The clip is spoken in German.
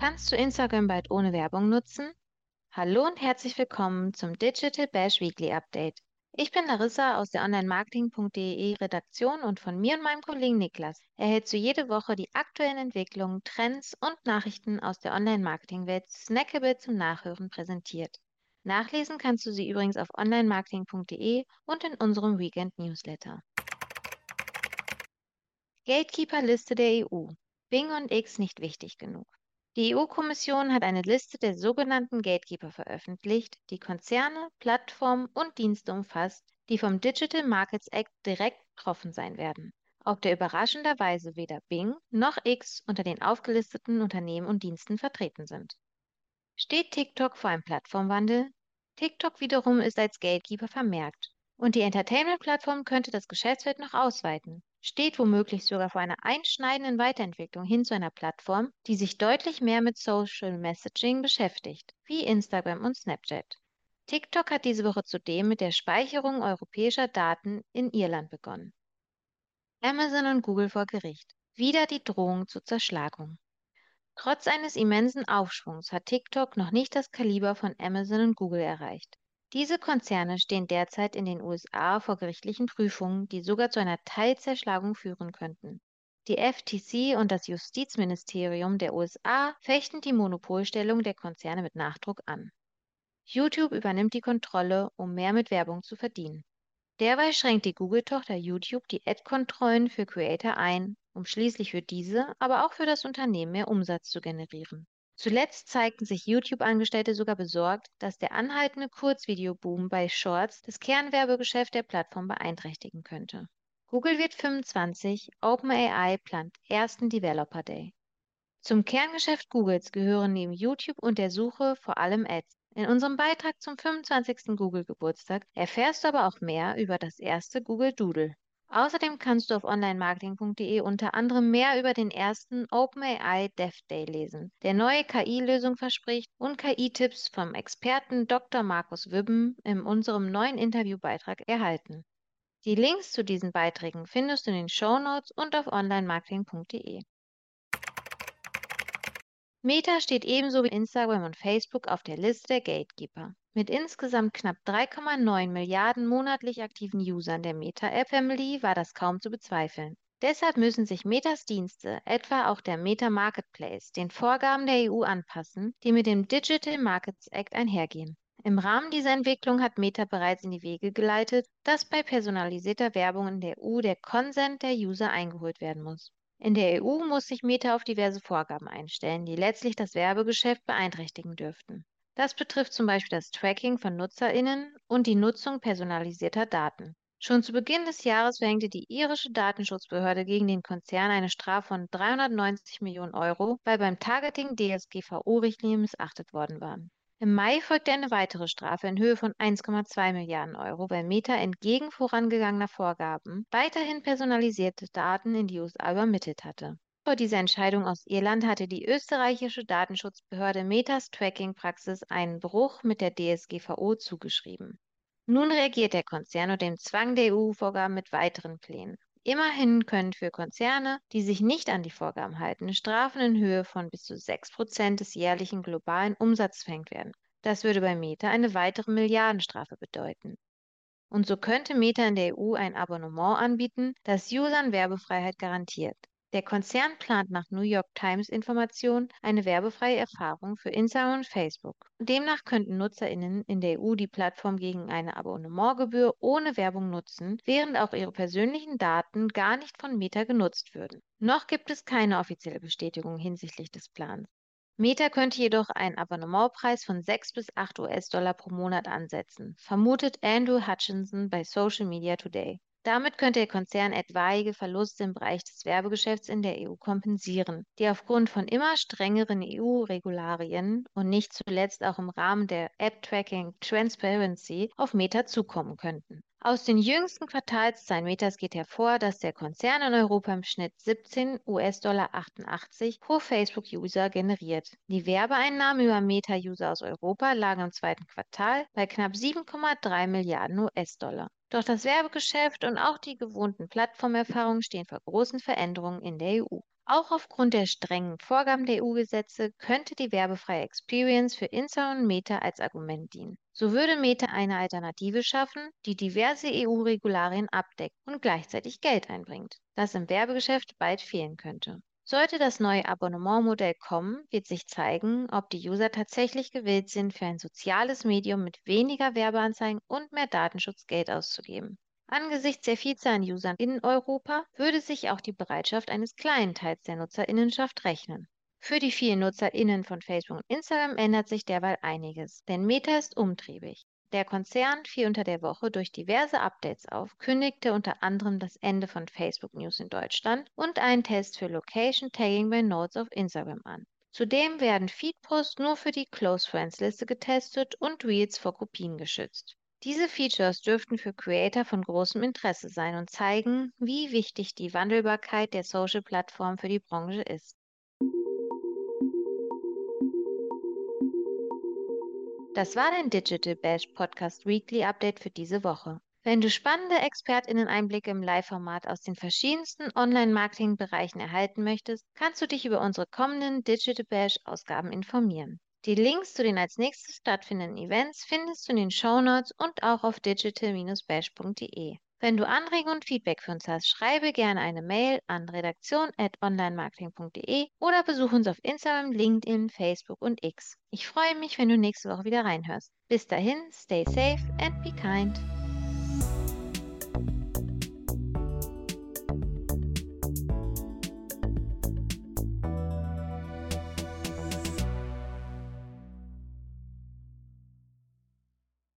Kannst du Instagram bald ohne Werbung nutzen? Hallo und herzlich willkommen zum Digital Bash Weekly Update. Ich bin Larissa aus der Onlinemarketing.de Redaktion und von mir und meinem Kollegen Niklas erhältst du jede Woche die aktuellen Entwicklungen, Trends und Nachrichten aus der Online-Marketing-Welt snackable zum Nachhören präsentiert. Nachlesen kannst du sie übrigens auf onlinemarketing.de und in unserem Weekend Newsletter. Gatekeeper-Liste der EU. Bing und X nicht wichtig genug. Die EU-Kommission hat eine Liste der sogenannten Gatekeeper veröffentlicht, die Konzerne, Plattformen und Dienste umfasst, die vom Digital Markets Act direkt betroffen sein werden, auf der überraschenderweise weder Bing noch X unter den aufgelisteten Unternehmen und Diensten vertreten sind. Steht TikTok vor einem Plattformwandel? TikTok wiederum ist als Gatekeeper vermerkt und die Entertainment-Plattform könnte das Geschäftsfeld noch ausweiten steht womöglich sogar vor einer einschneidenden Weiterentwicklung hin zu einer Plattform, die sich deutlich mehr mit Social Messaging beschäftigt, wie Instagram und Snapchat. TikTok hat diese Woche zudem mit der Speicherung europäischer Daten in Irland begonnen. Amazon und Google vor Gericht. Wieder die Drohung zur Zerschlagung. Trotz eines immensen Aufschwungs hat TikTok noch nicht das Kaliber von Amazon und Google erreicht. Diese Konzerne stehen derzeit in den USA vor gerichtlichen Prüfungen, die sogar zu einer Teilzerschlagung führen könnten. Die FTC und das Justizministerium der USA fechten die Monopolstellung der Konzerne mit Nachdruck an. YouTube übernimmt die Kontrolle, um mehr mit Werbung zu verdienen. Derweil schränkt die Google-Tochter YouTube die Ad-Kontrollen für Creator ein, um schließlich für diese, aber auch für das Unternehmen mehr Umsatz zu generieren. Zuletzt zeigten sich YouTube-Angestellte sogar besorgt, dass der anhaltende Kurzvideoboom bei Shorts das Kernwerbegeschäft der Plattform beeinträchtigen könnte. Google wird 25, OpenAI plant ersten Developer Day. Zum Kerngeschäft Googles gehören neben YouTube und der Suche vor allem Ads. In unserem Beitrag zum 25. Google-Geburtstag erfährst du aber auch mehr über das erste Google Doodle. Außerdem kannst du auf onlinemarketing.de unter anderem mehr über den ersten OpenAI Dev Day lesen, der neue KI-Lösung verspricht und KI-Tipps vom Experten Dr. Markus Wibben in unserem neuen Interviewbeitrag erhalten. Die Links zu diesen Beiträgen findest du in den Show Notes und auf onlinemarketing.de. Meta steht ebenso wie Instagram und Facebook auf der Liste der Gatekeeper. Mit insgesamt knapp 3,9 Milliarden monatlich aktiven Usern der Meta-App-Family war das kaum zu bezweifeln. Deshalb müssen sich Metas Dienste, etwa auch der Meta Marketplace, den Vorgaben der EU anpassen, die mit dem Digital Markets Act einhergehen. Im Rahmen dieser Entwicklung hat Meta bereits in die Wege geleitet, dass bei personalisierter Werbung in der EU der Consent der User eingeholt werden muss. In der EU muss sich Meta auf diverse Vorgaben einstellen, die letztlich das Werbegeschäft beeinträchtigen dürften. Das betrifft zum Beispiel das Tracking von NutzerInnen und die Nutzung personalisierter Daten. Schon zu Beginn des Jahres verhängte die irische Datenschutzbehörde gegen den Konzern eine Strafe von 390 Millionen Euro, weil beim Targeting DSGVO-Richtlinien missachtet worden waren. Im Mai folgte eine weitere Strafe in Höhe von 1,2 Milliarden Euro, weil Meta entgegen vorangegangener Vorgaben weiterhin personalisierte Daten in die USA übermittelt hatte. Vor dieser Entscheidung aus Irland hatte die österreichische Datenschutzbehörde Metas Tracking-Praxis einen Bruch mit der DSGVO zugeschrieben. Nun reagiert der Konzern unter dem Zwang der EU-Vorgaben mit weiteren Plänen. Immerhin können für Konzerne, die sich nicht an die Vorgaben halten, Strafen in Höhe von bis zu 6 Prozent des jährlichen globalen Umsatzes verhängt werden. Das würde bei Meta eine weitere Milliardenstrafe bedeuten. Und so könnte Meta in der EU ein Abonnement anbieten, das Usern Werbefreiheit garantiert. Der Konzern plant nach New York Times Informationen eine werbefreie Erfahrung für Instagram und Facebook. Demnach könnten NutzerInnen in der EU die Plattform gegen eine Abonnementgebühr ohne Werbung nutzen, während auch ihre persönlichen Daten gar nicht von Meta genutzt würden. Noch gibt es keine offizielle Bestätigung hinsichtlich des Plans. Meta könnte jedoch einen Abonnementpreis von 6 bis 8 US-Dollar pro Monat ansetzen, vermutet Andrew Hutchinson bei Social Media Today. Damit könnte der Konzern etwaige Verluste im Bereich des Werbegeschäfts in der EU kompensieren, die aufgrund von immer strengeren EU-Regularien und nicht zuletzt auch im Rahmen der App Tracking Transparency auf Meta zukommen könnten. Aus den jüngsten Quartalszahlen Metas geht hervor, dass der Konzern in Europa im Schnitt 17 US-Dollar 88 pro Facebook-User generiert. Die Werbeeinnahmen über Meta-User aus Europa lagen im zweiten Quartal bei knapp 7,3 Milliarden US-Dollar. Doch das Werbegeschäft und auch die gewohnten Plattformerfahrungen stehen vor großen Veränderungen in der EU. Auch aufgrund der strengen Vorgaben der EU-Gesetze könnte die werbefreie Experience für Insta und Meta als Argument dienen. So würde Meta eine Alternative schaffen, die diverse EU-Regularien abdeckt und gleichzeitig Geld einbringt, das im Werbegeschäft bald fehlen könnte. Sollte das neue Abonnementmodell kommen, wird sich zeigen, ob die User tatsächlich gewillt sind, für ein soziales Medium mit weniger Werbeanzeigen und mehr Datenschutz Geld auszugeben. Angesichts der Vielzahl an Usern in Europa würde sich auch die Bereitschaft eines kleinen Teils der Nutzerinnenschaft rechnen. Für die vielen Nutzerinnen von Facebook und Instagram ändert sich derweil einiges, denn Meta ist umtriebig. Der Konzern fiel unter der Woche durch diverse Updates auf, kündigte unter anderem das Ende von Facebook News in Deutschland und einen Test für Location Tagging bei Notes auf Instagram an. Zudem werden Feedposts nur für die Close Friends Liste getestet und Reels vor Kopien geschützt. Diese Features dürften für Creator von großem Interesse sein und zeigen, wie wichtig die Wandelbarkeit der Social-Plattform für die Branche ist. Das war dein Digital Bash Podcast Weekly Update für diese Woche. Wenn du spannende ExpertInnen-Einblicke im Live-Format aus den verschiedensten Online-Marketing-Bereichen erhalten möchtest, kannst du dich über unsere kommenden Digital Bash-Ausgaben informieren. Die Links zu den als nächstes stattfindenden Events findest du in den Shownotes und auch auf digital-bash.de. Wenn du Anregungen und Feedback für uns hast, schreibe gerne eine Mail an redaktion.onlinemarketing.de oder besuche uns auf Instagram, LinkedIn, Facebook und X. Ich freue mich, wenn du nächste Woche wieder reinhörst. Bis dahin, stay safe and be kind.